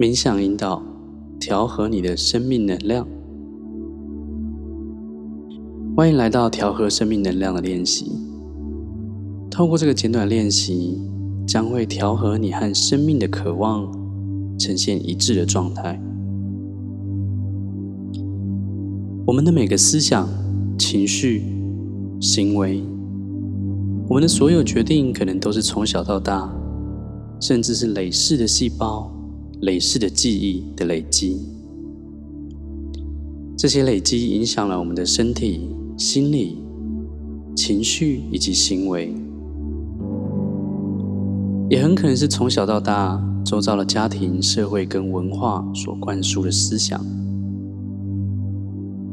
冥想引导，调和你的生命能量。欢迎来到调和生命能量的练习。透过这个简短练习，将会调和你和生命的渴望，呈现一致的状态。我们的每个思想、情绪、行为，我们的所有决定，可能都是从小到大，甚至是累世的细胞。累世的记忆的累积，这些累积影响了我们的身体、心理、情绪以及行为，也很可能是从小到大周遭的家庭、社会跟文化所灌输的思想，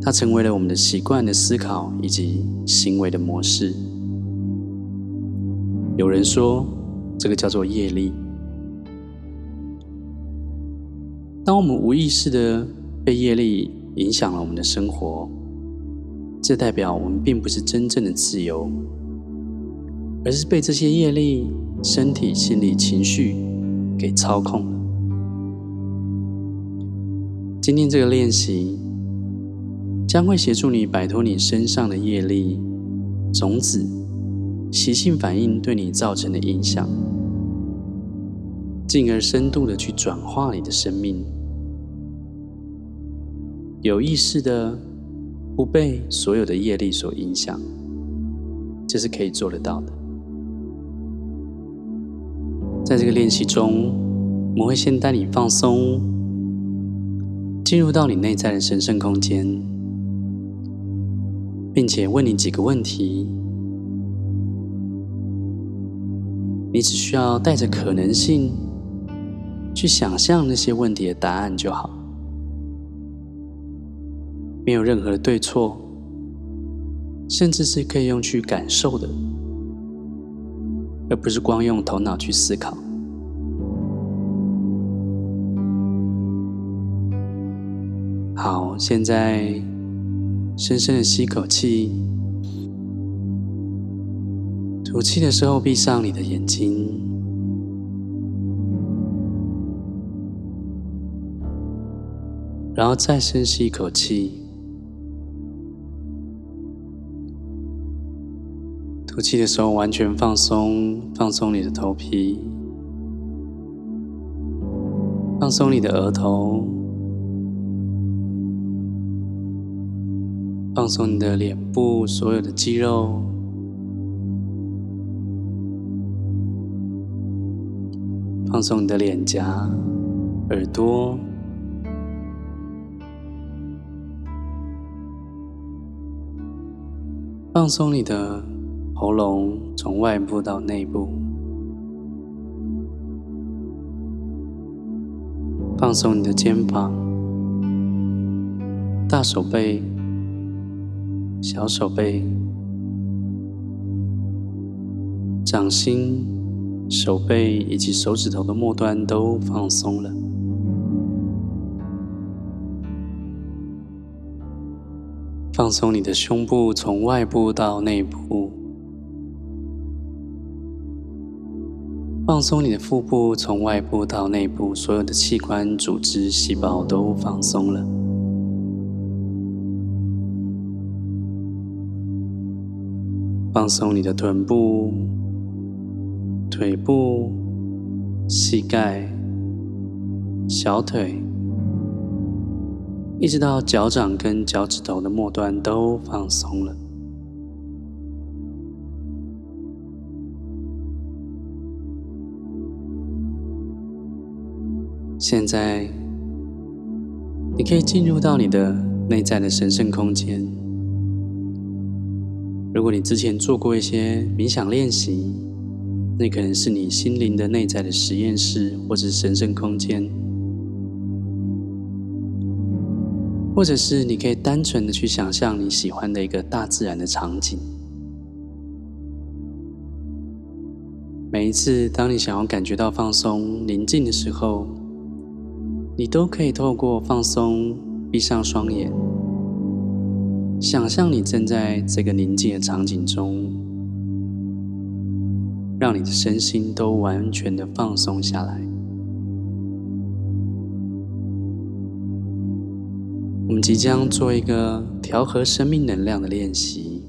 它成为了我们的习惯的思考以及行为的模式。有人说，这个叫做业力。当我们无意识地被业力影响了我们的生活，这代表我们并不是真正的自由，而是被这些业力、身体、心理、情绪给操控了。今天这个练习将会协助你摆脱你身上的业力、种子、习性反应对你造成的影响，进而深度地去转化你的生命。有意识的不被所有的业力所影响，这是可以做得到的。在这个练习中，我们会先带你放松，进入到你内在的神圣空间，并且问你几个问题。你只需要带着可能性去想象那些问题的答案就好。没有任何的对错，甚至是可以用去感受的，而不是光用头脑去思考。好，现在深深的吸口气，吐气的时候闭上你的眼睛，然后再深吸一口气。呼气的时候，完全放松，放松你的头皮，放松你的额头，放松你的脸部所有的肌肉，放松你的脸颊、耳朵，放松你的。喉咙从外部到内部，放松你的肩膀、大手背、小手背、掌心、手背以及手指头的末端都放松了。放松你的胸部，从外部到内部。放松你的腹部，从外部到内部，所有的器官、组织、细胞都放松了。放松你的臀部、腿部、膝盖、小腿，一直到脚掌跟脚趾头的末端都放松了。现在，你可以进入到你的内在的神圣空间。如果你之前做过一些冥想练习，那可能是你心灵的内在的实验室，或者是神圣空间，或者是你可以单纯的去想象你喜欢的一个大自然的场景。每一次当你想要感觉到放松、宁静的时候，你都可以透过放松，闭上双眼，想象你正在这个宁静的场景中，让你的身心都完全的放松下来。我们即将做一个调和生命能量的练习，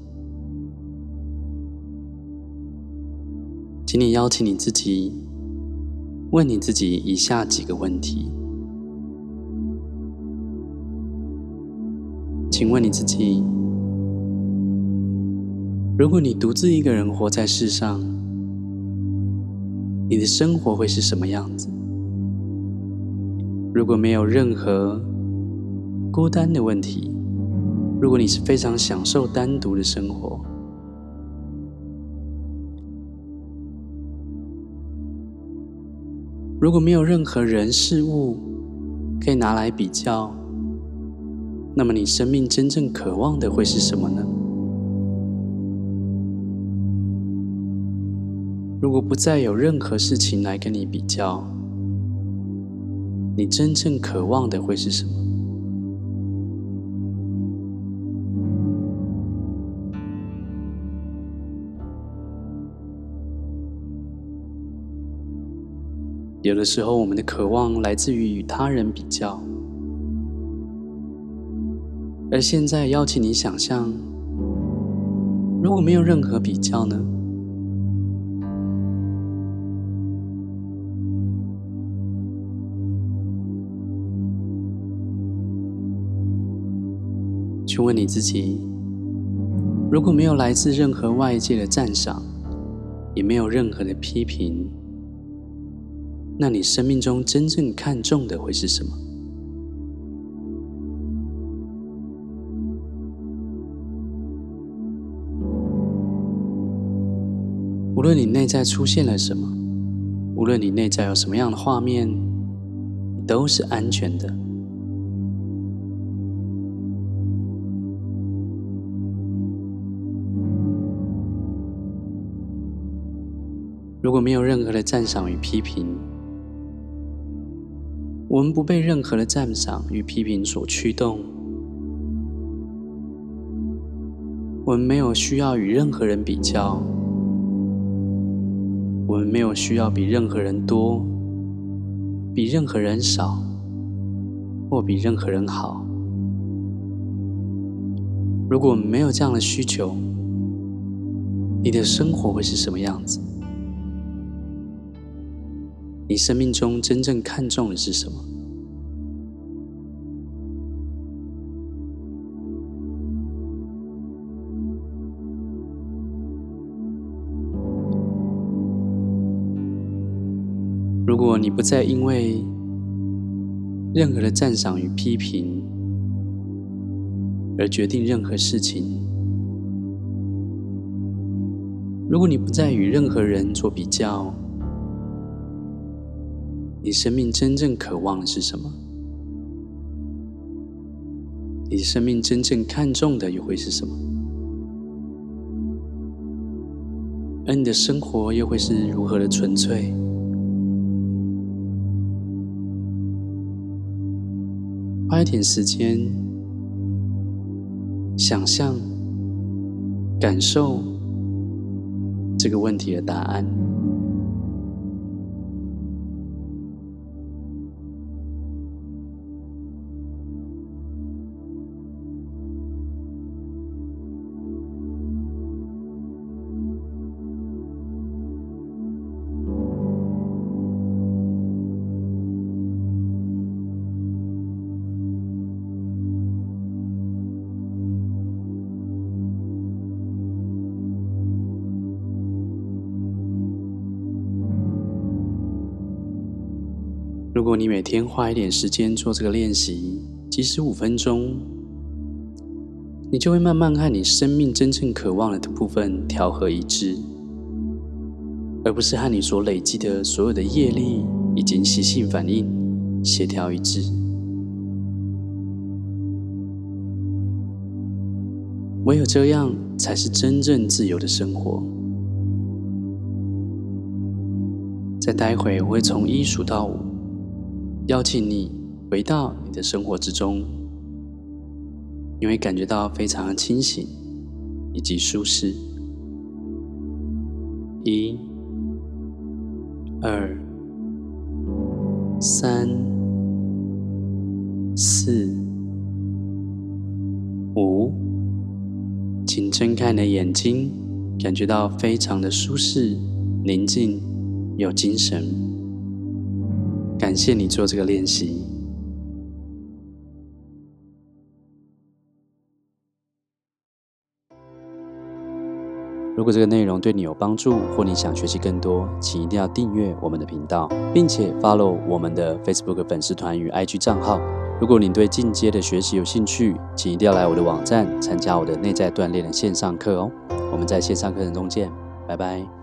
请你邀请你自己，问你自己以下几个问题。请问你自己：如果你独自一个人活在世上，你的生活会是什么样子？如果没有任何孤单的问题，如果你是非常享受单独的生活，如果没有任何人事物可以拿来比较，那么你生命真正渴望的会是什么呢？如果不再有任何事情来跟你比较，你真正渴望的会是什么？有的时候，我们的渴望来自于与他人比较，而现在邀请你想象，如果没有任何比较呢？去问你自己：如果没有来自任何外界的赞赏，也没有任何的批评。那你生命中真正看重的会是什么？无论你内在出现了什么，无论你内在有什么样的画面，你都是安全的。如果没有任何的赞赏与批评，我们不被任何的赞赏与批评所驱动，我们没有需要与任何人比较，我们没有需要比任何人多，比任何人少，或比任何人好。如果没有这样的需求，你的生活会是什么样子？你生命中真正看重的是什么？如果你不再因为任何的赞赏与批评而决定任何事情，如果你不再与任何人做比较，你生命真正渴望的是什么？你生命真正看重的又会是什么？而你的生活又会是如何的纯粹？花一点时间，想象、感受这个问题的答案。如果你每天花一点时间做这个练习，即使五分钟，你就会慢慢和你生命真正渴望的部分调和一致，而不是和你所累积的所有的业力以及习性反应协调一致。唯有这样，才是真正自由的生活。再待会，我会从一数到五。邀请你回到你的生活之中，你会感觉到非常的清醒以及舒适。一、二、三、四、五，请睁开你的眼睛，感觉到非常的舒适、宁静、有精神。感谢你做这个练习。如果这个内容对你有帮助，或你想学习更多，请一定要订阅我们的频道，并且 follow 我们的 Facebook 粉丝团与 IG 账号。如果你对进阶的学习有兴趣，请一定要来我的网站参加我的内在锻炼的线上课哦。我们在线上课程中见，拜拜。